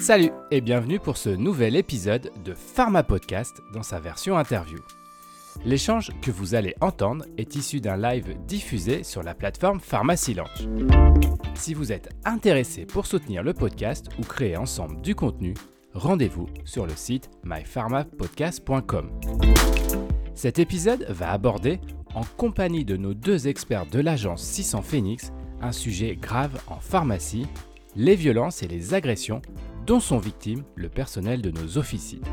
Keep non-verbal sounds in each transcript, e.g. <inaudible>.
Salut et bienvenue pour ce nouvel épisode de Pharma Podcast dans sa version interview. L'échange que vous allez entendre est issu d'un live diffusé sur la plateforme Pharmacy Launch. Si vous êtes intéressé pour soutenir le podcast ou créer ensemble du contenu, rendez-vous sur le site mypharmapodcast.com. Cet épisode va aborder, en compagnie de nos deux experts de l'agence 600 Phoenix, un sujet grave en pharmacie, les violences et les agressions dont sont victimes le personnel de nos officines.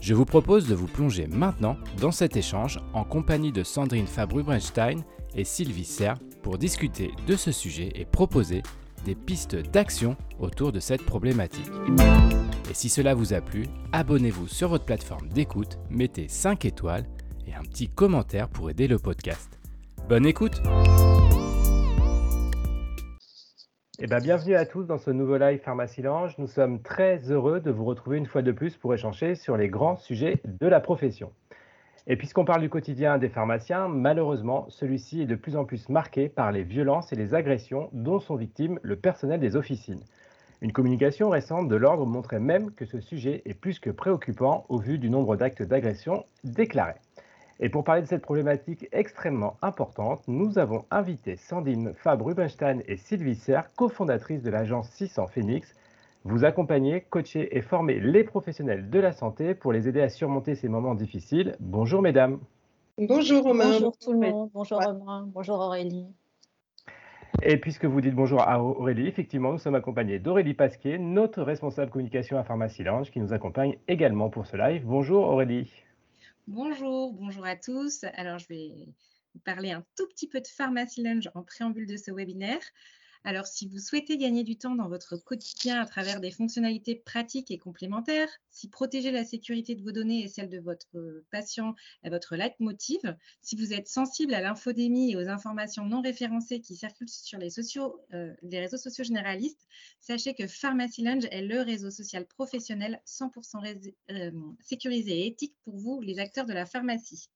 Je vous propose de vous plonger maintenant dans cet échange en compagnie de Sandrine Fabre-Brenstein et Sylvie Serre pour discuter de ce sujet et proposer des pistes d'action autour de cette problématique. Et si cela vous a plu, abonnez-vous sur votre plateforme d'écoute, mettez 5 étoiles et un petit commentaire pour aider le podcast. Bonne écoute Eh ben, bienvenue à tous dans ce nouveau live Pharmacie Lange. Nous sommes très heureux de vous retrouver une fois de plus pour échanger sur les grands sujets de la profession. Et puisqu'on parle du quotidien des pharmaciens, malheureusement, celui-ci est de plus en plus marqué par les violences et les agressions dont sont victimes le personnel des officines. Une communication récente de l'ordre montrait même que ce sujet est plus que préoccupant au vu du nombre d'actes d'agression déclarés. Et pour parler de cette problématique extrêmement importante, nous avons invité Sandine Fabre-Rubenstein et Sylvie Serre, cofondatrices de l'agence 600 Phoenix. Vous accompagnez, coacher et former les professionnels de la santé pour les aider à surmonter ces moments difficiles. Bonjour mesdames. Bonjour Romain. Bonjour tout le monde. Bonjour Romain. Bonjour Aurélie. Et puisque vous dites bonjour à Aurélie, effectivement, nous sommes accompagnés d'Aurélie Pasquier, notre responsable communication à Pharmacie Lounge, qui nous accompagne également pour ce live. Bonjour Aurélie. Bonjour, bonjour à tous. Alors, je vais vous parler un tout petit peu de Pharmacy Lunge en préambule de ce webinaire. Alors, si vous souhaitez gagner du temps dans votre quotidien à travers des fonctionnalités pratiques et complémentaires, si protéger la sécurité de vos données et celle de votre patient est votre leitmotiv, si vous êtes sensible à l'infodémie et aux informations non référencées qui circulent sur les, euh, réseaux sociaux généralistes, sachez que Pharmacy Lounge est le réseau social professionnel 100% euh, sécurisé et éthique pour vous, les acteurs de la pharmacie.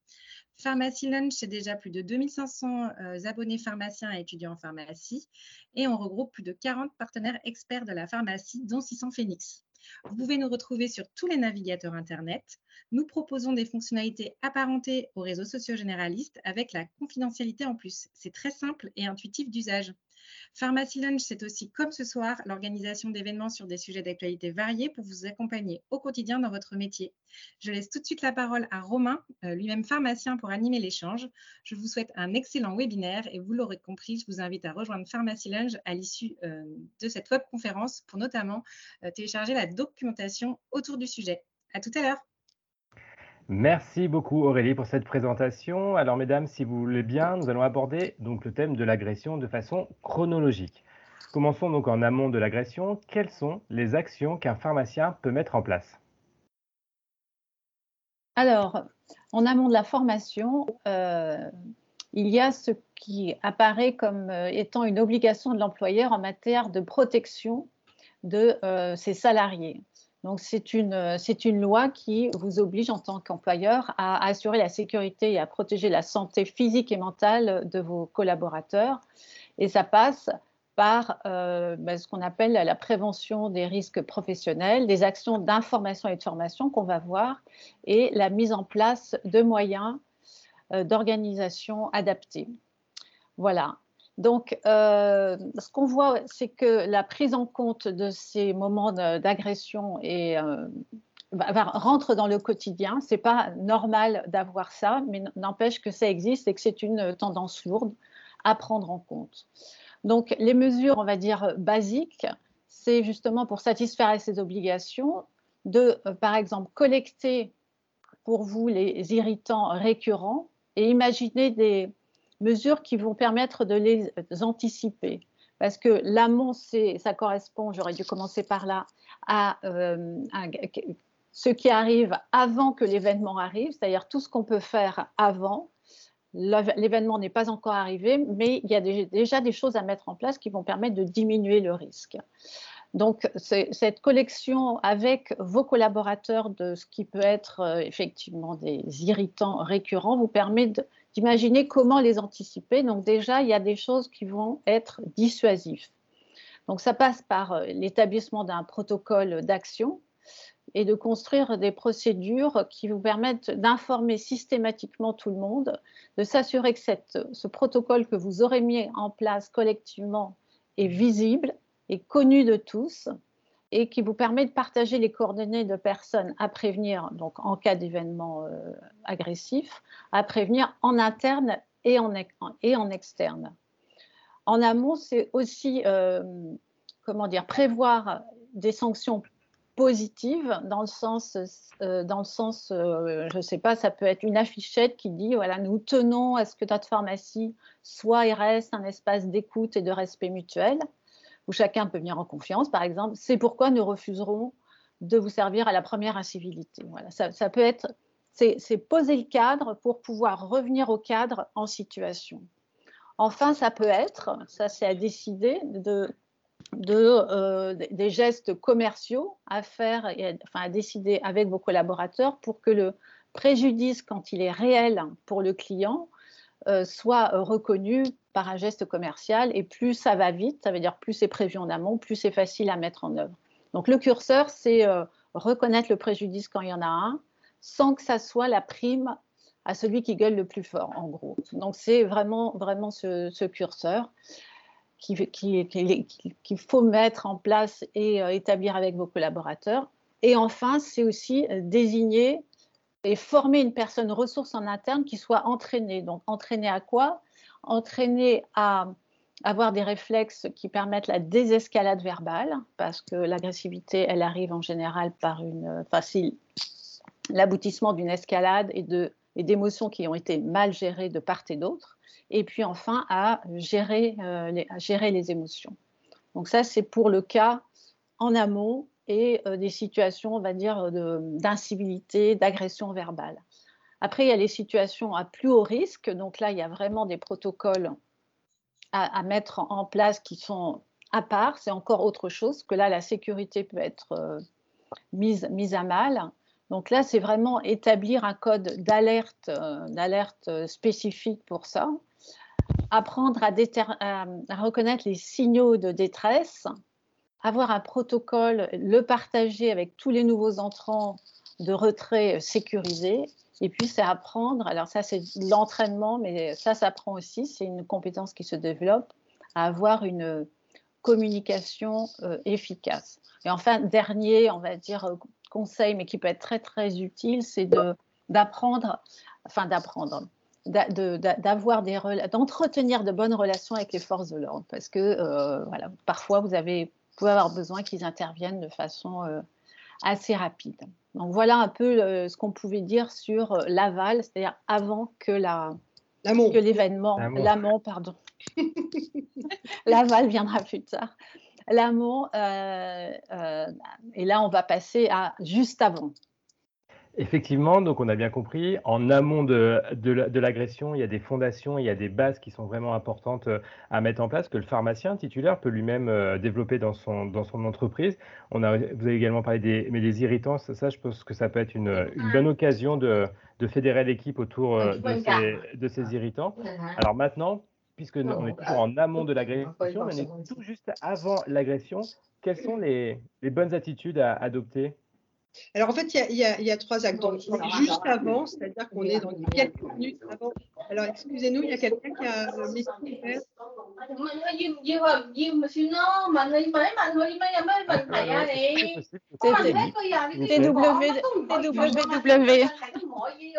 Pharmacy Lunch, c'est déjà plus de 2500 euh, abonnés pharmaciens et étudiants en pharmacie. Et on regroupe plus de 40 partenaires experts de la pharmacie, dont 600 Phoenix. Vous pouvez nous retrouver sur tous les navigateurs Internet. Nous proposons des fonctionnalités apparentées aux réseaux sociaux généralistes avec la confidentialité en plus. C'est très simple et intuitif d'usage. Pharmacy Lunch, c'est aussi, comme ce soir, l'organisation d'événements sur des sujets d'actualité variés pour vous accompagner au quotidien dans votre métier. Je laisse tout de suite la parole à Romain, euh, lui-même pharmacien, pour animer l'échange. Je vous souhaite un excellent webinaire et vous l'aurez compris, je vous invite à rejoindre Pharmacy à l'issue euh, de cette webconférence pour notamment euh, télécharger la documentation autour du sujet. À tout à l'heure. Merci beaucoup Aurélie pour cette présentation. Alors mesdames, si vous voulez bien, nous allons aborder donc le thème de l'agression de façon chronologique. Commençons donc en amont de l'agression. Quelles sont les actions qu'un pharmacien peut mettre en place? Alors, en amont de la formation, euh, il y a ce qui apparaît comme euh, étant une obligation de l'employeur en matière de protection de euh, ses salariés. Donc, c'est une, euh, c'est une loi qui vous oblige en tant qu'employeur à, assurer la sécurité et à protéger la santé physique et mentale de vos collaborateurs. Et ça passe par euh, ben, ce qu'on appelle la prévention des risques professionnels, des actions d'information et de formation qu'on va voir, et la mise en place de moyens euh, d'organisation adaptés. Voilà. Donc, euh, ce qu'on voit, c'est que la prise en compte de ces moments d'agression euh, rentre dans le quotidien. Ce n'est pas normal d'avoir ça, mais n'empêche que ça existe et que c'est une tendance lourde à prendre en compte. Donc, les mesures, on va dire, basiques, c'est justement pour satisfaire à ces obligations de, euh, par exemple, collecter pour vous les irritants récurrents et imaginer des, mesures qui vont permettre de les anticiper. Parce que l'amont, ça correspond, j'aurais dû commencer par là, à, euh, ce qui arrive avant que l'événement arrive, c'est-à-dire tout ce qu'on peut faire avant. L'événement n'est pas encore arrivé, mais il y a déjà des choses à mettre en place qui vont permettre de diminuer le risque. Donc, cette collection avec vos collaborateurs de ce qui peut être euh, effectivement des irritants récurrents vous permet de, d'imaginer comment les anticiper. Donc déjà, il y a des choses qui vont être dissuasives. Donc ça passe par l'établissement d'un protocole d'action et de construire des procédures qui vous permettent d'informer systématiquement tout le monde, de s'assurer que ce protocole que vous aurez mis en place collectivement est visible, est connu de tous et qui vous permet de partager les coordonnées de personnes à prévenir, donc en cas d'événement euh, agressif, à prévenir en interne et en, externe. En amont, c'est aussi euh, comment dire, prévoir des sanctions positive dans le sens, euh, dans le sens je ne sais pas, ça peut être une affichette qui dit, voilà, nous tenons à ce que notre pharmacie soit et reste un espace d'écoute et de respect mutuel, où chacun peut venir en confiance, par exemple. C'est pourquoi nous refuserons de vous servir à la première incivilité. Voilà, ça, peut être, c'est poser le cadre pour pouvoir revenir au cadre en situation. Enfin, ça peut être, ça c'est à décider, de euh, des gestes commerciaux à faire, enfin à décider avec vos collaborateurs pour que le préjudice, quand il est réel pour le client, soit reconnu par un geste commercial. Et plus ça va vite, ça veut dire plus c'est prévu en amont, plus c'est facile à mettre en œuvre. Donc le curseur, c'est euh, reconnaître le préjudice quand il y en a un, sans que ça soit la prime à celui qui gueule le plus fort, en gros. Donc c'est vraiment, vraiment ce, curseur qu'il faut mettre en place et euh, établir avec vos collaborateurs. Et enfin, c'est aussi euh, désigner et former une personne ressource en interne qui soit entraînée. Donc, entraînée à quoi? Entraînée à avoir des réflexes qui permettent la désescalade verbale, parce que l'agressivité, elle arrive en général par une facile l'aboutissement d'une escalade et d'émotions qui ont été mal gérées de part et d'autre et puis enfin à gérer, euh, les émotions. Donc ça, c'est pour le cas en amont et euh, des situations, on va dire, d'incivilité, d'agression verbale. Après, il y a les situations à plus haut risque. Donc là, il y a vraiment des protocoles à, mettre en place qui sont à part. C'est encore autre chose, que là, la sécurité peut être euh, mise, mise à mal. Donc là, c'est vraiment établir un code d'alerte, d'alerte spécifique pour ça apprendre à, reconnaître les signaux de détresse, avoir un protocole, le partager avec tous les nouveaux entrants de retrait sécurisé. Et puis, c'est apprendre, alors ça c'est l'entraînement, mais ça s'apprend aussi, c'est une compétence qui se développe, à avoir une communication euh, efficace. Et enfin, dernier, on va dire, euh, conseil, mais qui peut être très très utile, c'est d'apprendre, enfin d'apprendre, d'avoir des d'entretenir de bonnes relations avec les forces de l'ordre parce que euh, voilà parfois vous avez pouvez avoir besoin qu'ils interviennent de façon euh, assez rapide. Donc voilà un peu euh, ce qu'on pouvait dire sur l'aval, c'est-à-dire avant que la que l'événement, l'amont, pardon. <laughs> l'aval viendra plus tard. L'amont, et là on va passer à juste avant. Effectivement, donc on a bien compris, en amont de, de, l'agression, il y a des fondations, il y a des bases qui sont vraiment importantes euh, à mettre en place, que le pharmacien titulaire peut lui-même euh, développer dans son, dans son entreprise. On a, vous avez également parlé des, mais des irritants, ça, je pense que ça peut être une, une bonne occasion de, de fédérer l'équipe autour euh, de ces, de ces irritants. Alors maintenant, puisque on est toujours en amont de l'agression, mais on est tout juste avant l'agression, quelles sont les, les bonnes attitudes à adopter? Alors en fait, il y, a, trois actes. Donc, juste avant, c'est-à-dire qu'on est dans quelques minutes avant. Alors excusez-nous, il y a quelqu'un qui a le micro ouvert.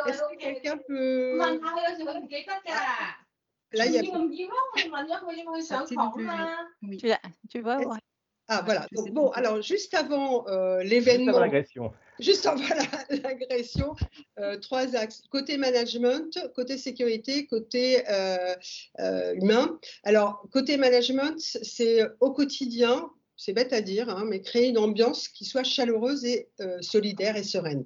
Est-ce que quelqu'un peut. Là, il y a. Tu vois, ah voilà. bon, alors juste avant euh, l'événement, juste avant <laughs> l'agression, euh, trois axes côté management, côté sécurité, côté euh, humain. Alors côté management, c'est au quotidien c'est bête à dire, hein, mais créer une ambiance qui soit chaleureuse et euh, solidaire et sereine.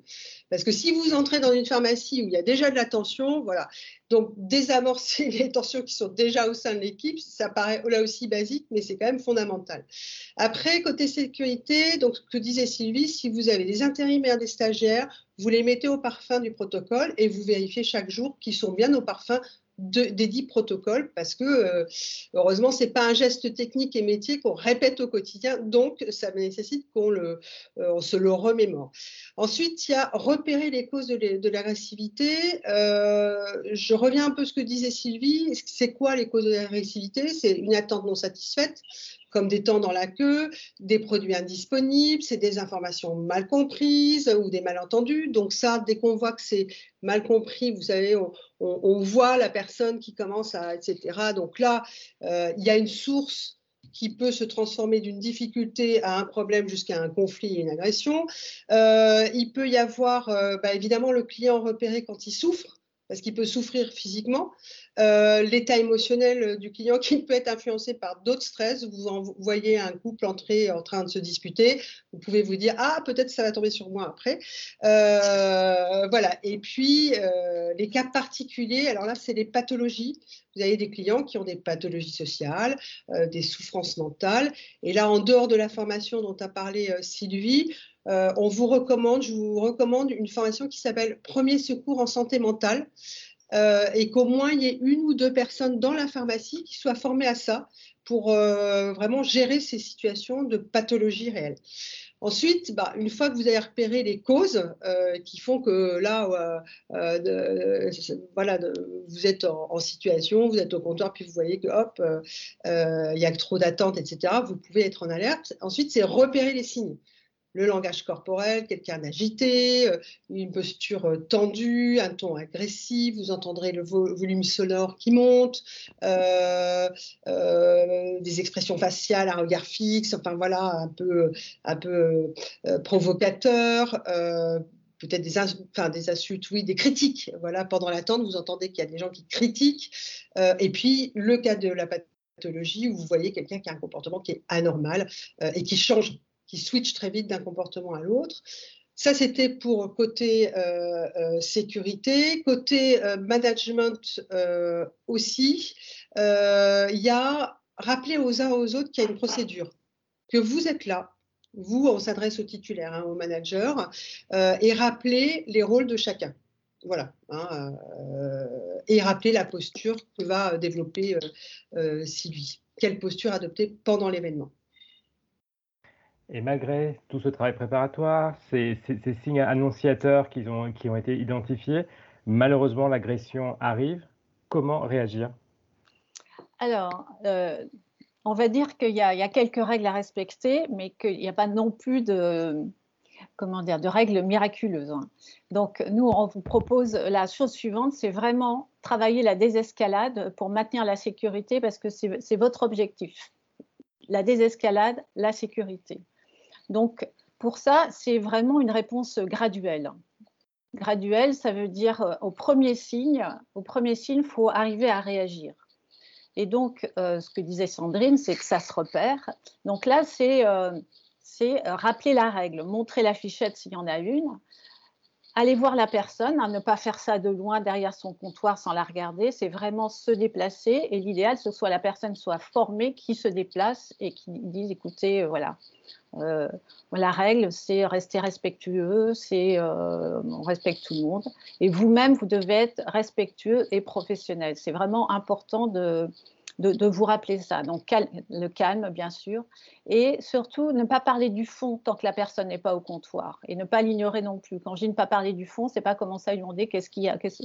Parce que si vous entrez dans une pharmacie où il y a déjà de la tension, voilà, donc désamorcer <laughs> les tensions qui sont déjà au sein de l'équipe, ça paraît là aussi basique, mais c'est quand même fondamental. Après, côté sécurité, donc ce que disait Sylvie, si vous avez des intérimaires, des stagiaires, vous les mettez au parfum du protocole et vous vérifiez chaque jour qu'ils sont bien au parfum des dix protocoles parce que euh, heureusement c'est pas un geste technique et métier qu'on répète au quotidien donc ça nécessite qu'on le euh, on se le remémore. Ensuite il y a repérer les causes de l'agressivité. Euh, je reviens un peu à ce que disait Sylvie. C'est quoi les causes de l'agressivité? C'est une attente non satisfaite comme des temps dans la queue, des produits indisponibles, c'est des informations mal comprises ou des malentendus. Donc ça, dès qu'on voit que c'est mal compris, vous savez, on, voit la personne qui commence à, etc. Donc là, euh, il y a une source qui peut se transformer d'une difficulté à un problème jusqu'à un conflit et une agression. Euh, il peut y avoir euh, bah, évidemment le client repéré quand il souffre parce qu'il peut souffrir physiquement. Euh, l'état émotionnel du client qui peut être influencé par d'autres stress. Vous voyez un couple entrer en train de se disputer, vous pouvez vous dire ah peut-être ça va tomber sur moi après. Euh, voilà. Et puis euh, les cas particuliers. Alors là c'est les pathologies. Vous avez des clients qui ont des pathologies sociales, des souffrances mentales. Et là en dehors de la formation dont a parlé Sylvie, euh, on vous recommande, je vous recommande une formation qui s'appelle Premier secours en santé mentale. Euh, et qu'au moins il y ait une ou deux personnes dans la pharmacie qui soient formées à ça pour euh, vraiment gérer ces situations de pathologie réelle. Ensuite, bah, une fois que vous avez repéré les causes qui font que là, vous êtes en, situation, vous êtes au comptoir, puis vous voyez que hop, il y a trop d'attentes, etc. Vous pouvez être en alerte. Ensuite, c'est repérer les signes le langage corporel, quelqu'un agité, euh, une posture euh, tendue, un ton agressif, vous entendrez le volume sonore qui monte, euh, des expressions faciales, un regard fixe, enfin voilà, un peu, un peu provocateur. Peut-être des, insultes, oui, des critiques. Voilà, pendant l'attente, vous entendez qu'il y a des gens qui critiquent. et puis, le cas de la pathologie où vous voyez quelqu'un qui a un comportement qui est anormal et qui change qui switch très vite d'un comportement à l'autre. Ça, c'était pour côté euh, euh, sécurité. Côté euh, management aussi, il y a rappeler aux uns aux autres qu'il y a une procédure, que vous êtes là. Vous, on s'adresse au titulaire, hein, au manager, et rappeler les rôles de chacun. Voilà. Hein, et rappeler la posture que va développer Sylvie. Quelle posture adopter pendant l'événement. Et malgré tout ce travail préparatoire, ces, signes annonciateurs qui ont, été identifiés, malheureusement l'agression arrive. Comment réagir? Alors, euh, on va dire qu'il y, a quelques règles à respecter, mais qu'il n'y a pas non plus de, de règles miraculeuses. Hein. Donc, nous, on vous propose la chose suivante, c'est vraiment travailler la désescalade pour maintenir la sécurité parce que c'est votre objectif. La désescalade, la sécurité. Donc, pour ça, c'est vraiment une réponse graduelle. Graduelle, ça veut dire euh, au premier signe, au premier signe, il faut arriver à réagir. Et donc, euh, ce que disait Sandrine, c'est que ça se repère. Donc là, c'est euh, rappeler la règle, montrer la fichette s'il y en a une, aller voir la personne, hein, ne pas faire ça de loin derrière son comptoir sans la regarder, c'est vraiment se déplacer. Et l'idéal, ce soit la personne soit formée, qui se déplace et qui dise, écoutez, voilà, euh, la règle, c'est rester respectueux, c'est euh, on respecte tout le monde. Et vous-même, vous devez être respectueux et professionnel. C'est vraiment important de, de, vous rappeler ça. Donc le calme, bien sûr, et surtout ne pas parler du fond tant que la personne n'est pas au comptoir, et ne pas l'ignorer non plus. Quand je dis ne pas parler du fond, c'est pas commencer à lui demander qu'est-ce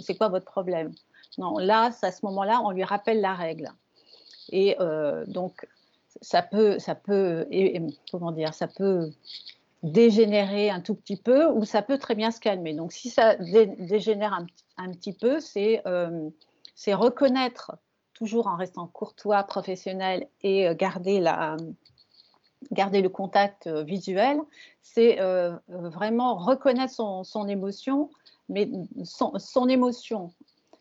c'est quoi votre problème? Non, là, à ce moment-là, on lui rappelle la règle. Et euh, donc ça peut, ça peut, comment dire, ça peut dégénérer un tout petit peu ou ça peut très bien se calmer. Donc, si ça dégénère un, petit peu, euh, c'est reconnaître, toujours en restant courtois, professionnel et euh, garder, le contact euh, visuel, c'est vraiment reconnaître son, émotion, mais son, émotion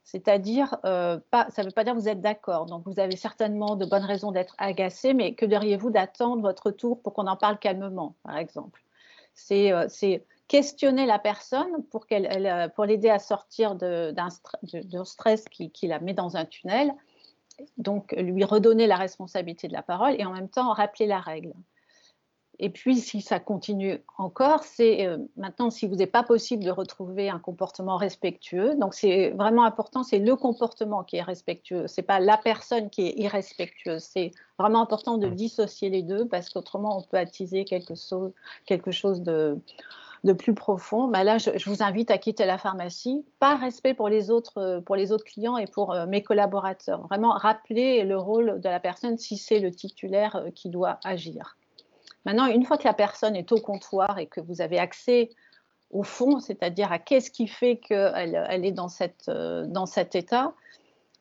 c'est-à-dire, euh, ça ne veut pas dire que vous êtes d'accord. Donc, vous avez certainement de bonnes raisons d'être agacé, mais que diriez-vous d'attendre votre tour pour qu'on en parle calmement, par exemple? C'est euh, questionner la personne pour, euh, l'aider à sortir d'un stress qui, la met dans un tunnel. Donc, lui redonner la responsabilité de la parole et en même temps rappeler la règle. Et puis, si ça continue encore, c'est euh, maintenant, si vous n'est pas possible de retrouver un comportement respectueux, donc c'est vraiment important, c'est le comportement qui est respectueux, c'est pas la personne qui est irrespectueuse. C'est vraiment important de dissocier les deux parce qu'autrement, on peut attiser quelque chose, quelque chose de, de plus profond. Bah là, je, vous invite à quitter la pharmacie, par respect pour les autres, pour les autres clients et pour euh, mes collaborateurs. Vraiment rappeler le rôle de la personne si c'est le titulaire euh, qui doit agir. Maintenant, une fois que la personne est au comptoir et que vous avez accès au fond, c'est-à-dire à, qu'est-ce qui fait qu'elle elle est euh, dans cet état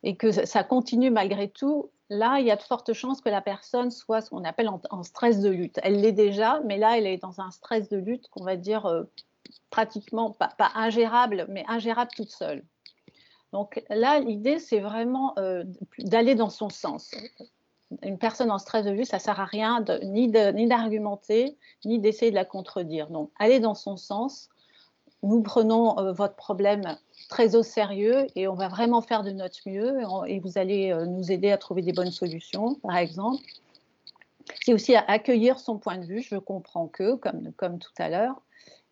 et que ça continue malgré tout, là, il y a de fortes chances que la personne soit ce qu'on appelle en, stress de lutte. Elle l'est déjà, mais là, elle est dans un stress de lutte qu'on va dire euh, pratiquement pas, ingérable, mais ingérable toute seule. Donc là, l'idée, c'est vraiment euh, d'aller dans son sens une personne en stress de vue, ça ne sert à rien ni d'argumenter, ni d'essayer de la contredire. Donc, allez dans son sens. Nous prenons euh, votre problème très au sérieux et on va vraiment faire de notre mieux et, vous allez euh, nous aider à trouver des bonnes solutions, par exemple. C'est aussi à accueillir son point de vue, je comprends que, comme, tout à l'heure.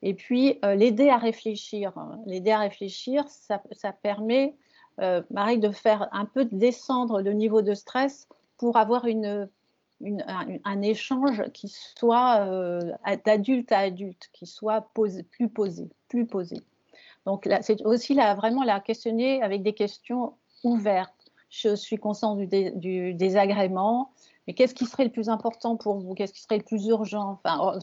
Et puis, euh, l'aider à réfléchir. L'aider à réfléchir, ça, permet, Marie, de faire un peu descendre le niveau de stress pour avoir un, échange qui soit d'adulte à adulte, qui soit plus posé, plus posé. Donc c'est aussi là, vraiment la questionner avec des questions ouvertes. Je suis consciente du, désagrément, mais qu'est-ce qui serait le plus important pour vous? Qu'est-ce qui serait le plus urgent? Enfin,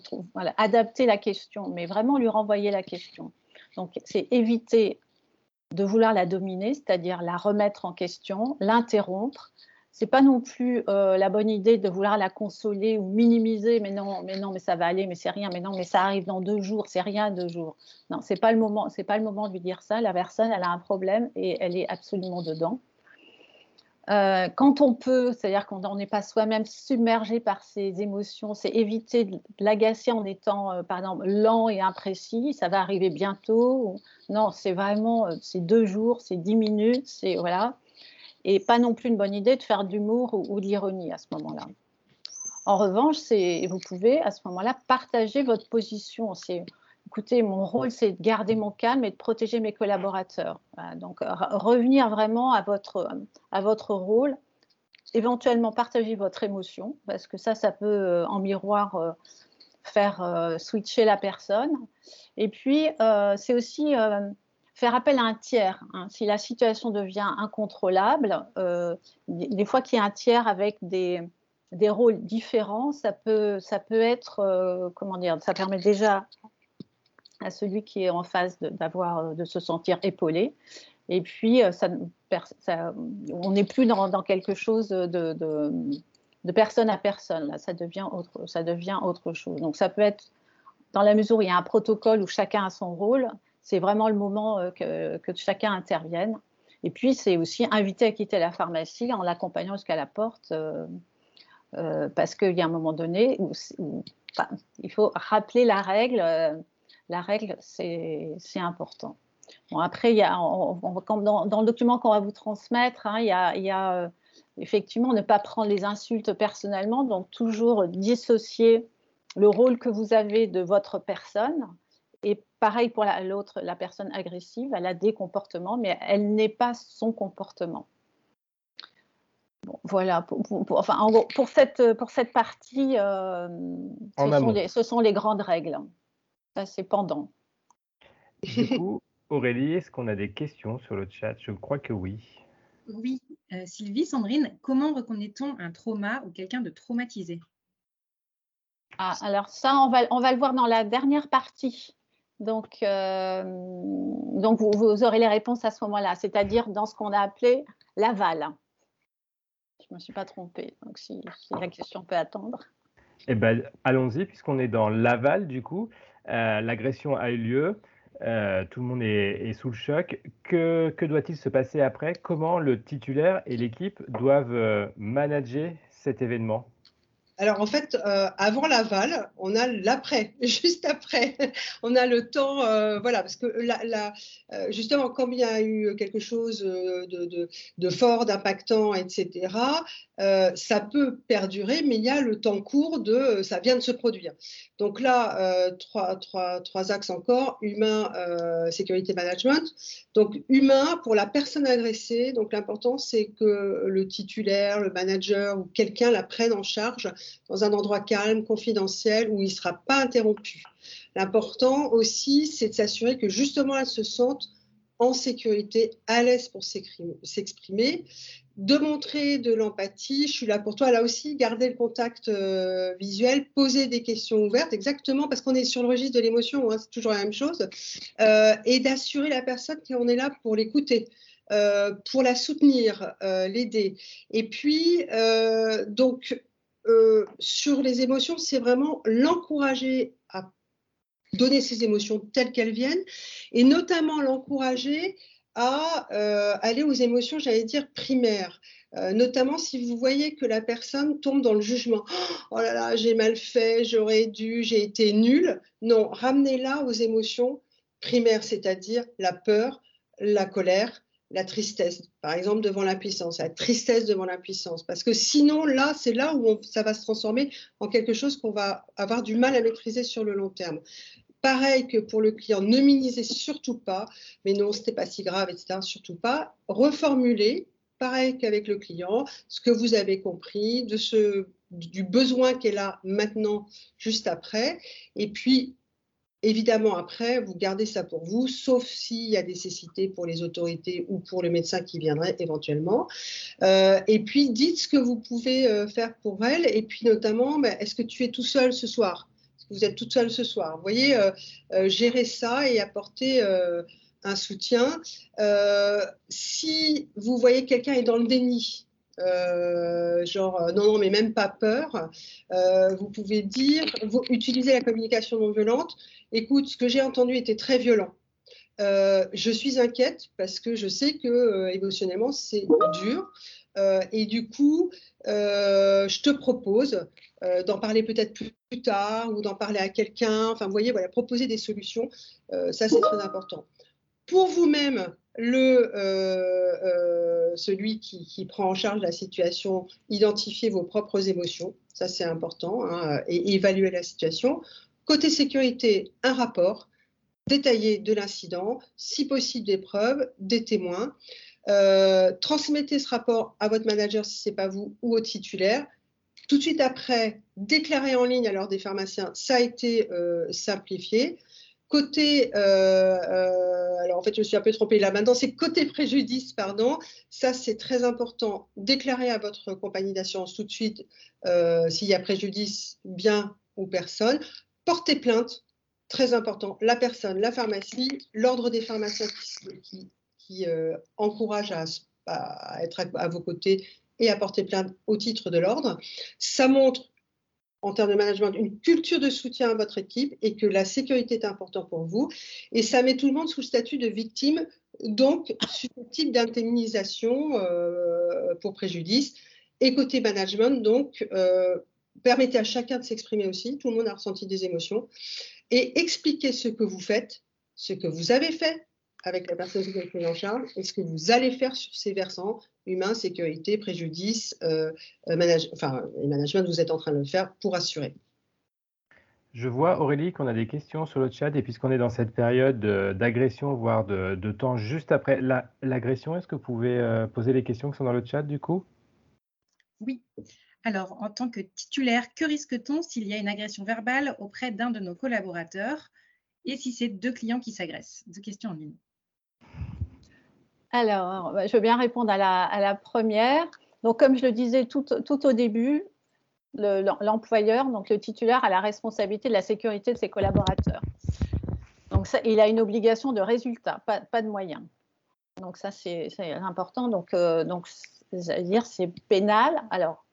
adapter la question, mais vraiment lui renvoyer la question. Donc c'est éviter de vouloir la dominer, c'est-à-dire la remettre en question, l'interrompre, c'est pas non plus euh, la bonne idée de vouloir la consoler ou minimiser, mais non, mais non, mais ça va aller, mais c'est rien, mais non, mais ça arrive dans deux jours, c'est rien deux jours. Non, c'est pas le moment, c'est pas le moment de lui dire ça. La personne, elle a un problème et elle est absolument dedans. Euh, quand on peut, c'est-à-dire quand on n'est pas soi-même submergé par ses émotions, c'est éviter de l'agacer en étant, euh, par exemple, lent et imprécis. Ça va arriver bientôt. Non, c'est vraiment, c'est deux jours, c'est dix minutes, c'est voilà et pas non plus une bonne idée de faire d'humour ou, de l'ironie à ce moment-là. En revanche, vous pouvez à ce moment-là partager votre position. C'est écoutez, mon rôle, c'est de garder mon calme et de protéger mes collaborateurs. donc, revenir vraiment à votre, à votre rôle, éventuellement partager votre émotion, parce que ça, ça peut euh, en miroir euh, faire euh, switcher la personne. Et puis, c'est aussi faire appel à un tiers. Hein. Si la situation devient incontrôlable, euh, des fois qu'il y a un tiers avec des, des, rôles différents, ça peut, ça peut être, euh, comment dire, ça permet déjà à celui qui est en phase d'avoir, euh, de, se sentir épaulé. Et puis, ça, on n'est plus dans, quelque chose de, de, de, personne à personne. Ça devient autre, ça devient autre chose. Donc, ça peut être dans la mesure où il y a un protocole où chacun a son rôle c'est vraiment le moment euh, que, chacun intervienne. Et puis, c'est aussi inviter à quitter la pharmacie en l'accompagnant jusqu'à la porte, euh, euh, parce qu'il y a un moment donné où, il faut rappeler la règle. la règle, c'est important. Bon, après, dans, le document qu'on va vous transmettre, hein, il y a, effectivement ne pas prendre les insultes personnellement, donc toujours dissocier le rôle que vous avez de votre personne pareil pour l'autre, la, personne agressive, elle a des comportements, mais elle n'est pas son comportement. voilà, pour, enfin, pour, cette, pour cette partie, euh, ce, sont les, grandes règles. Ça, c'est pendant. Du coup, Aurélie, est-ce qu'on a des questions sur le chat? Je crois que oui. Oui. Euh, Sylvie, Sandrine, comment reconnaît-on un trauma ou quelqu'un de traumatisé? Ah, alors ça, on va, on va le voir dans la dernière partie. Donc, euh, vous, aurez les réponses à ce moment-là, c'est-à-dire dans ce qu'on a appelé l'aval. Je ne me suis pas trompée, donc si, la question peut attendre. Eh ben, allons-y, puisqu'on est dans l'aval, du coup. Euh, l'agression a eu lieu, euh, tout le monde est, sous le choc. Que, que doit-il se passer après? Comment le titulaire et l'équipe doivent manager cet événement? Alors en fait, euh, avant l'aval, on a l'après, <laughs> juste après. on a le temps, euh, voilà, parce que la, euh, justement, quand il y a eu quelque chose de, fort, d'impactant, etc., ça peut perdurer, mais il y a le temps court de ça vient de se produire. Donc là, trois, trois, trois, axes encore humain, sécurité, management. Donc humain pour la personne agressée. Donc l'important c'est que le titulaire, le manager ou quelqu'un la prenne en charge dans un endroit calme, confidentiel, où il ne sera pas interrompu. L'important aussi, c'est de s'assurer que justement, elle se sente en sécurité, à l'aise pour s'exprimer, de montrer de l'empathie, je suis là pour toi, là aussi, garder le contact euh, visuel, poser des questions ouvertes, exactement parce qu'on est sur le registre de l'émotion, hein, c'est toujours la même chose, euh, et d'assurer la personne qu'on est là pour l'écouter. Euh, pour la soutenir, l'aider. Et puis, donc, euh, sur les émotions, c'est vraiment l'encourager à donner ses émotions telles qu'elles viennent et notamment l'encourager à euh, aller aux émotions, j'allais dire, primaires. Euh, notamment si vous voyez que la personne tombe dans le jugement. Oh là là, j'ai mal fait, j'aurais dû, j'ai été nul. Non, ramenez-la aux émotions primaires, c'est-à-dire la peur, la colère, la tristesse, par exemple, devant l'impuissance, la tristesse devant l'impuissance. Parce que sinon, là, c'est là où ça va se transformer en quelque chose qu'on va avoir du mal à maîtriser sur le long terme. Pareil que pour le client, ne minimisez surtout pas, mais non, ce n'était pas si grave, etc. Surtout pas. Reformuler, pareil qu'avec le client, ce que vous avez compris, de ce, du besoin qu'elle a maintenant, juste après. Et puis, Évidemment, après, vous gardez ça pour vous, sauf s'il y a nécessité pour les autorités ou pour le médecin qui viendrait éventuellement. Euh, et puis, dites ce que vous pouvez euh, faire pour elle. Et puis, notamment, est-ce que tu es tout seul ce soir? Est-ce que vous êtes toute seule ce soir? Vous voyez, euh, gérer ça et apporter un soutien. si vous voyez quelqu'un est dans le déni, euh, genre euh, non, non, mais même pas peur. Euh, vous pouvez dire, vous, utiliser la communication non violente. Écoute, ce que j'ai entendu était très violent. je suis inquiète parce que je sais que émotionnellement c'est dur. et du coup, je te propose d'en parler peut-être plus, plus, tard ou d'en parler à quelqu'un. Enfin, vous voyez, voilà, proposer des solutions, ça c'est très important. Pour vous-même, euh, euh, celui qui, prend en charge la situation, identifier vos propres émotions, ça c'est important, hein, et, la situation. Côté sécurité, un rapport détaillé de l'incident, si possible des preuves, des témoins. Euh, transmettez ce rapport à votre manager si ce n'est pas vous ou au titulaire. Tout de suite après, déclarer en ligne à des pharmaciens, ça a été simplifié. Côté, euh, euh, trompée là maintenant, c'est côté préjudice, pardon. Ça, c'est très important. Déclarer à votre compagnie d'assurance tout de suite euh, s'il y a préjudice, bien ou personne. Porter plainte, très important. La personne, la pharmacie, l'ordre des pharmaciens qui, qui, encourage à être à vos côtés et à porter plainte au titre de l'ordre. Ça montre en termes de management, une culture de soutien à votre équipe et que la sécurité est importante pour vous. Et ça met tout le monde sous statut de victime, donc susceptible d'indemnisation euh, pour préjudice. Et côté management, donc, euh, permettez à chacun de s'exprimer aussi. Tout le monde a ressenti des émotions. Et expliquez ce que vous faites, ce que vous avez fait, avec la personne qui est en charge et ce que vous allez faire sur ces versants humain, sécurité, préjudice, euh, euh manage, enfin, et management, vous êtes en train de le faire pour assurer. Je vois Aurélie qu'on a des questions sur le chat et puisqu'on est dans cette période d'agression, voire de, temps juste après l'agression, est-ce que vous pouvez euh, poser les questions qui sont dans le chat du coup? Oui. Alors, en tant que titulaire, que risque-t-on s'il y a une agression verbale auprès d'un de nos collaborateurs? Et si c'est deux clients qui s'agressent? Deux questions en ligne. Alors, bah, je veux bien répondre à la, première. Donc, comme je le disais tout, au début, l'employeur, donc le titulaire, a la responsabilité de la sécurité de ses collaborateurs. Donc, il a une obligation de résultat, pas, de moyens. Donc, ça, c'est important. Donc, euh, donc dire c'est pénal. Alors,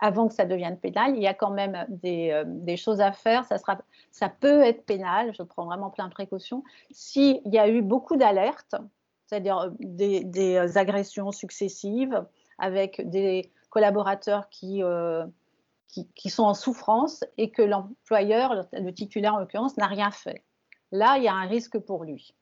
avant que ça devienne pénal, il y a quand même des, euh, choses à faire. Ça, ça peut être pénal, je prends vraiment plein de précautions. S'il y a eu beaucoup d'alertes, c'est-à-dire euh, des, euh, agressions successives avec des collaborateurs qui, qui, sont en souffrance et que l'employeur, le, titulaire en l'occurrence, n'a rien fait. Là, il y a un risque pour lui.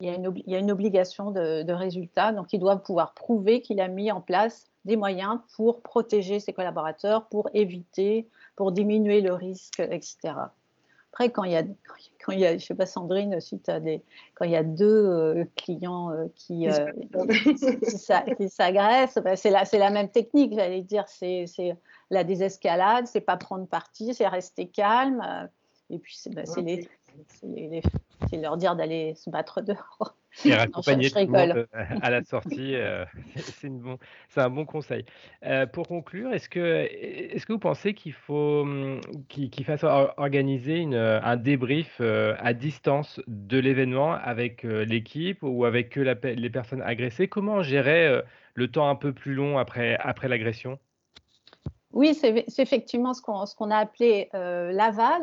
Il y a une, il y a obligation de, résultat, donc il doit pouvoir prouver qu'il a mis en place des moyens pour protéger ses collaborateurs, pour éviter, pour diminuer le risque, etc. Après, quand il y a, quand il y a je sais pas Sandrine, si as des, quand il y a deux euh, clients euh, qui, euh, qui s'agressent, ben, c'est la, la, même technique, j'allais dire, c'est la désescalade, c'est pas prendre parti, c'est rester calme, et puis c'est ben, leur dire d'aller se battre dehors. Et raccompagner tout le monde euh, à la sortie, euh, <laughs> c'est bon, un bon conseil. Euh, pour conclure, est-ce que, est que vous pensez qu'il faut hum, qu'il fasse organiser une, un débrief à distance de l'événement avec l'équipe ou avec que les personnes agressées? Comment gérer le temps un peu plus long après, après l'agression? Oui, c'est effectivement ce qu'on a appelé l'aval.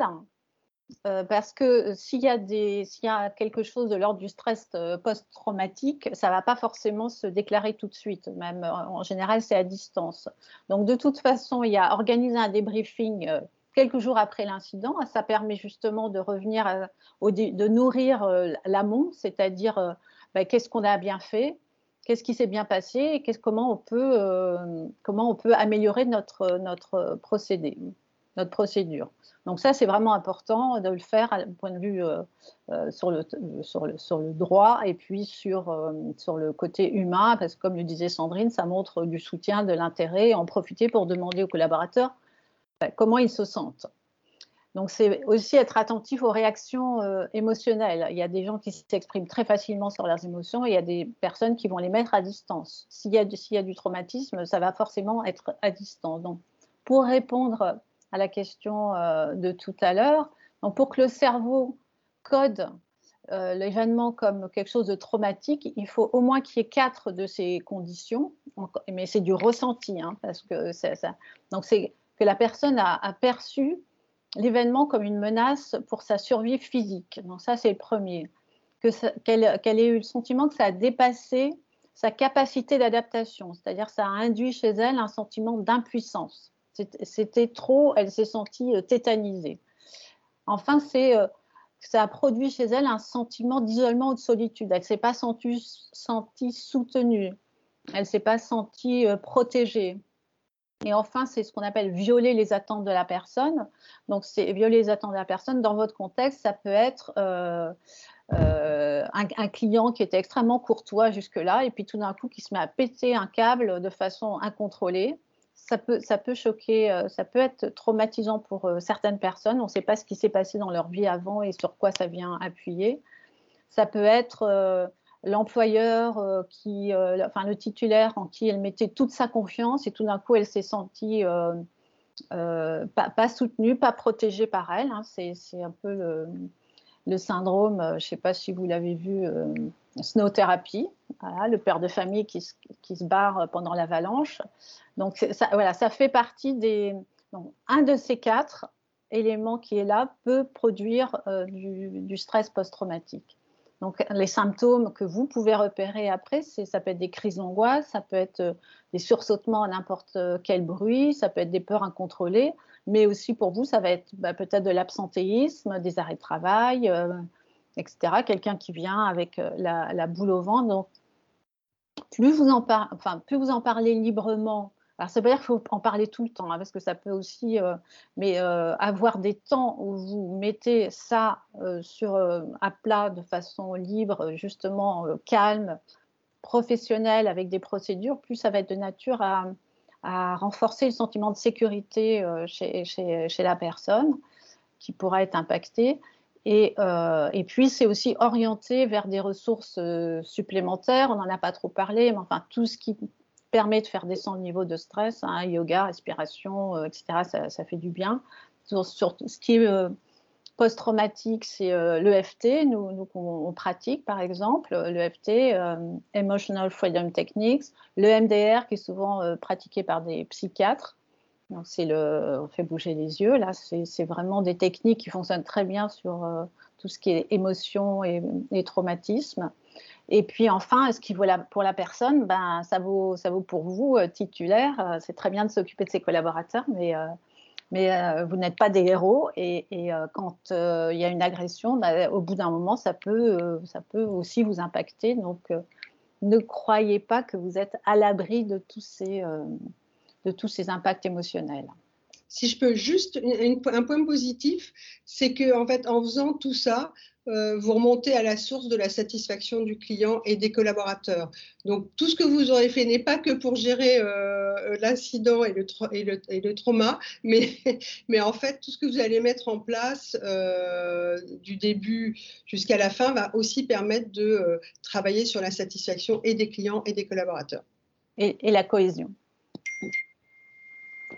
Euh, parce que s'il y, a quelque chose de l'ordre du stress euh, post-traumatique, ça ne va pas forcément se déclarer tout de suite. Même euh, en général, c'est à distance. Donc, de toute façon, il y a organisé un débriefing quelques jours après l'incident. Ça permet justement de revenir, de nourrir l'amont, c'est-à-dire ben, qu'est-ce qu'on a bien fait, qu'est-ce qui s'est bien passé et comment, on peut, comment on peut améliorer notre, notre procédé, notre procédure. Donc ça, c'est vraiment important de le faire à point de vue euh, euh, sur, le, sur, le, sur, le, droit et puis sur, euh, sur le côté humain, parce que comme le disait Sandrine, ça montre du soutien, de l'intérêt, en profiter pour demander aux collaborateurs comment ils se sentent. Donc c'est aussi être attentif aux réactions émotionnelles. Il y a des gens qui s'expriment très facilement sur leurs émotions et il y a des personnes qui vont les mettre à distance. S'il y, du, y a du traumatisme, ça va forcément être à distance. Donc pour répondre à la question euh, de tout à l'heure. Donc, pour que le cerveau code euh, l'événement comme quelque chose de traumatique, il faut au moins qu'il y ait quatre de ces conditions, mais c'est du ressenti, hein, parce que. Donc, c'est que la personne a, perçu l'événement comme une menace pour sa survie physique. Donc, ça, c'est le premier. Qu'elle ait eu le sentiment que ça a dépassé sa capacité d'adaptation, c'est-à-dire ça a induit chez elle un sentiment d'impuissance. C'était trop, elle s'est sentie euh, tétanisée. Enfin, euh, ça a produit chez elle un sentiment d'isolement ou de solitude. Elle ne s'est pas sentie, soutenue. Elle ne s'est pas sentie euh, protégée. Et enfin, c'est ce qu'on appelle violer les attentes de la personne. Donc, c'est violer les attentes de la personne. Dans votre contexte, ça peut être un, client qui était extrêmement courtois jusque-là, et puis tout d'un coup, qui se met à péter un câble de façon incontrôlée ça peut, ça peut choquer, euh, ça peut être traumatisant pour euh, certaines personnes. On ne sait pas ce qui s'est passé dans leur vie avant et sur quoi ça vient appuyer. Ça peut être euh, l'employeur qui, enfin le titulaire en qui elle mettait toute sa confiance et tout d'un coup elle s'est sentie pas, soutenue, pas protégée par elle. Hein. C'est un peu le, le syndrome, je ne sais pas si vous l'avez vu, Snow Therapy, le père de famille qui, se barre pendant l'avalanche. Donc ça, voilà, ça fait partie des. un de ces quatre éléments qui est là peut produire euh, du, stress post-traumatique. Donc les symptômes que vous pouvez repérer après, ça peut être des crises d'angoisse, ça peut être euh, des sursautements à n'importe quel bruit, ça peut être des peurs incontrôlées, mais aussi pour vous, ça va être bah, peut-être de l'absentéisme, des arrêts de travail, euh, etc. Quelqu'un qui vient avec la, la, boule au ventre. Donc plus vous en, enfin, plus vous en parlez librement alors, ça veut dire qu'il faut en parler tout le temps, hein, parce que ça peut aussi, euh, mais euh, avoir des temps où vous mettez ça euh, sur, à plat de façon libre, justement calme, professionnelle, avec des procédures, plus ça va être de nature à, renforcer le sentiment de sécurité chez, chez, la personne qui pourra être impactée. Et, et, puis, c'est aussi orienté vers des ressources supplémentaires. On n'en a pas trop parlé, mais enfin, tout ce qui permet de faire descendre le niveau de stress, hein, yoga, respiration, euh, etc. Ça, fait du bien. Sur, ce qui est euh, post-traumatique, c'est euh, l'EFT, nous, nous on, pratique par exemple, l'EFT, Emotional Freedom Techniques, le MDR qui est souvent pratiqué par des psychiatres. Donc c'est le, on fait bouger les yeux. Là, c'est vraiment des techniques qui fonctionnent très bien sur tout ce qui est émotion et, et traumatisme. Et puis enfin, ce qui vaut pour la personne, ben, ça, vaut, ça vaut pour vous, euh, titulaire. Euh, c'est très bien de s'occuper de ses collaborateurs, mais euh, mais vous n'êtes pas des héros. Et, quand il y a une agression, bah, au bout d'un moment, ça peut, aussi vous impacter. Donc, ne croyez pas que vous êtes à l'abri de tous ces impacts émotionnels si je peux juste un point positif, c'est que en fait, en faisant tout ça, euh, vous remontez à la source de la satisfaction du client et des collaborateurs. Donc tout ce que vous aurez fait n'est pas que pour gérer euh, l'incident et le, et, le, trauma, mais, <laughs> mais en fait tout ce que vous allez mettre en place euh, du début jusqu'à la fin va aussi permettre de travailler sur la satisfaction et des clients et des collaborateurs. et la cohésion.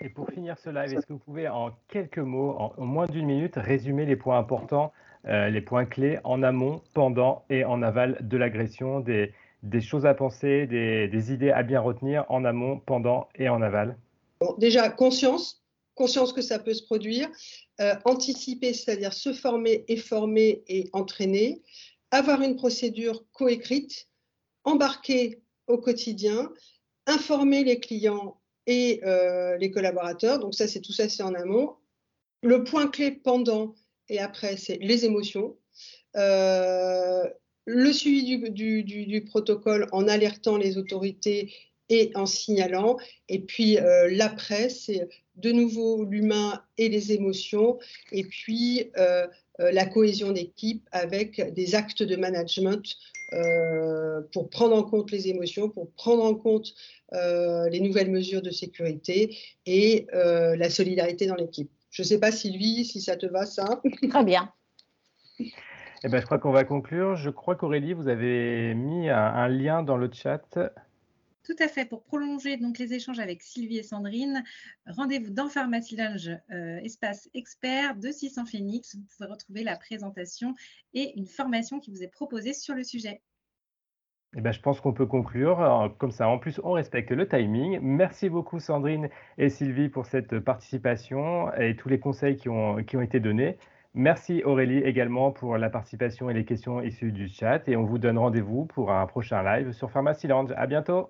Et pour finir ce live, est-ce que vous pouvez en quelques mots, en, moins d'une minute, résumer les points importants, euh, les points clés en amont, pendant et en aval de l'agression, des, choses à penser, des, idées à bien retenir en amont, pendant et en aval? Déjà, conscience, conscience que ça peut se produire, euh, anticiper, c'est-à-dire se former et former et entraîner, avoir une procédure coécrite, embarquer au quotidien, informer les clients et euh, les collaborateurs. Donc ça, c'est tout ça, c'est en amont. Le point clé pendant et après, c'est les émotions. Euh, le suivi du, protocole en alertant les autorités et en signalant. Et puis euh, l'après, c'est de nouveau l'humain et les émotions. Et puis la cohésion d'équipe avec des actes de management euh, pour prendre en compte les émotions, pour prendre en compte euh, les nouvelles mesures de sécurité et euh, la solidarité dans l'équipe. Je ne sais pas, Sylvie, si ça te va, ça. <laughs> Très bien. Eh ben, je crois qu'on va conclure. Je crois qu'Aurélie, vous avez mis un lien dans le chat tout à fait. Pour prolonger donc les échanges avec Sylvie et Sandrine, rendez-vous dans Pharmacy Lounge, euh, espace expert de 600 Phoenix. Vous pouvez retrouver la présentation et une formation qui vous est proposée sur le sujet. Eh ben, je pense qu'on peut conclure. Comme ça, en plus, on respecte le timing. Merci beaucoup, Sandrine et Sylvie, pour cette participation et tous les conseils qui ont, été donnés. Merci Aurélie également pour la participation et les questions issues du chat. Et on vous donne rendez-vous pour un prochain live sur Pharmacy Lounge. À bientôt.